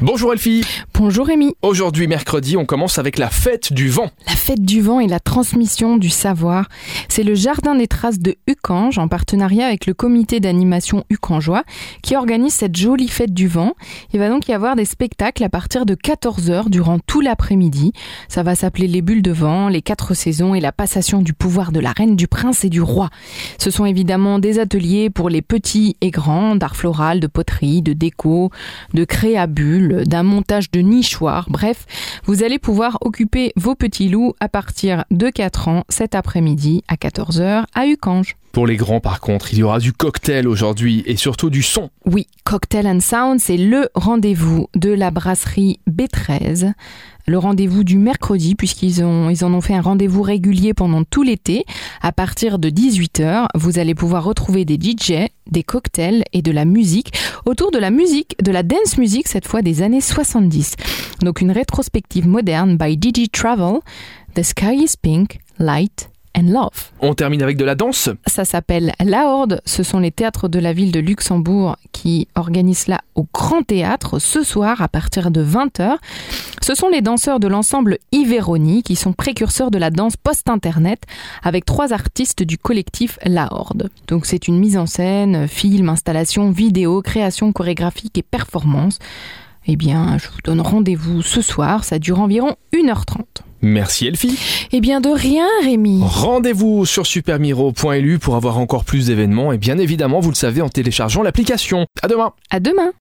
Bonjour Elfie. Bonjour Rémi. Aujourd'hui mercredi, on commence avec la fête du vent. La fête du vent et la transmission du savoir. C'est le Jardin des Traces de Ucange en partenariat avec le comité d'animation Ucangeois qui organise cette jolie fête du vent. Il va donc y avoir des spectacles à partir de 14h durant tout l'après-midi. Ça va s'appeler les bulles de vent, les quatre saisons et la passation du pouvoir de la reine, du prince et du roi. Ce sont évidemment des ateliers pour les petits et grands d'art floral, de poterie, de déco, de créabules d'un montage de nichoirs. Bref, vous allez pouvoir occuper vos petits loups à partir de 4 ans cet après-midi à 14h à Ucange. Pour les grands, par contre, il y aura du cocktail aujourd'hui et surtout du son. Oui, Cocktail and Sound, c'est le rendez-vous de la brasserie B13. Le rendez-vous du mercredi, puisqu'ils ont, ils en ont fait un rendez-vous régulier pendant tout l'été. À partir de 18h, vous allez pouvoir retrouver des DJ, des cocktails et de la musique autour de la musique, de la dance music, cette fois des années 70. Donc une rétrospective moderne by DJ Travel. The Sky is Pink, Light and Love. On termine avec de la danse. Ça s'appelle La Horde. Ce sont les théâtres de la ville de Luxembourg qui organisent cela au Grand Théâtre ce soir à partir de 20h. Ce sont les danseurs de l'ensemble Iveroni qui sont précurseurs de la danse post-internet avec trois artistes du collectif La Horde. Donc c'est une mise en scène, film, installation, vidéo, création chorégraphique et performance. Eh bien, je vous donne rendez-vous ce soir, ça dure environ 1h30. Merci Elfie. Eh bien, de rien, Rémi. Rendez-vous sur supermiro.lu pour avoir encore plus d'événements et bien évidemment, vous le savez, en téléchargeant l'application. À demain. À demain.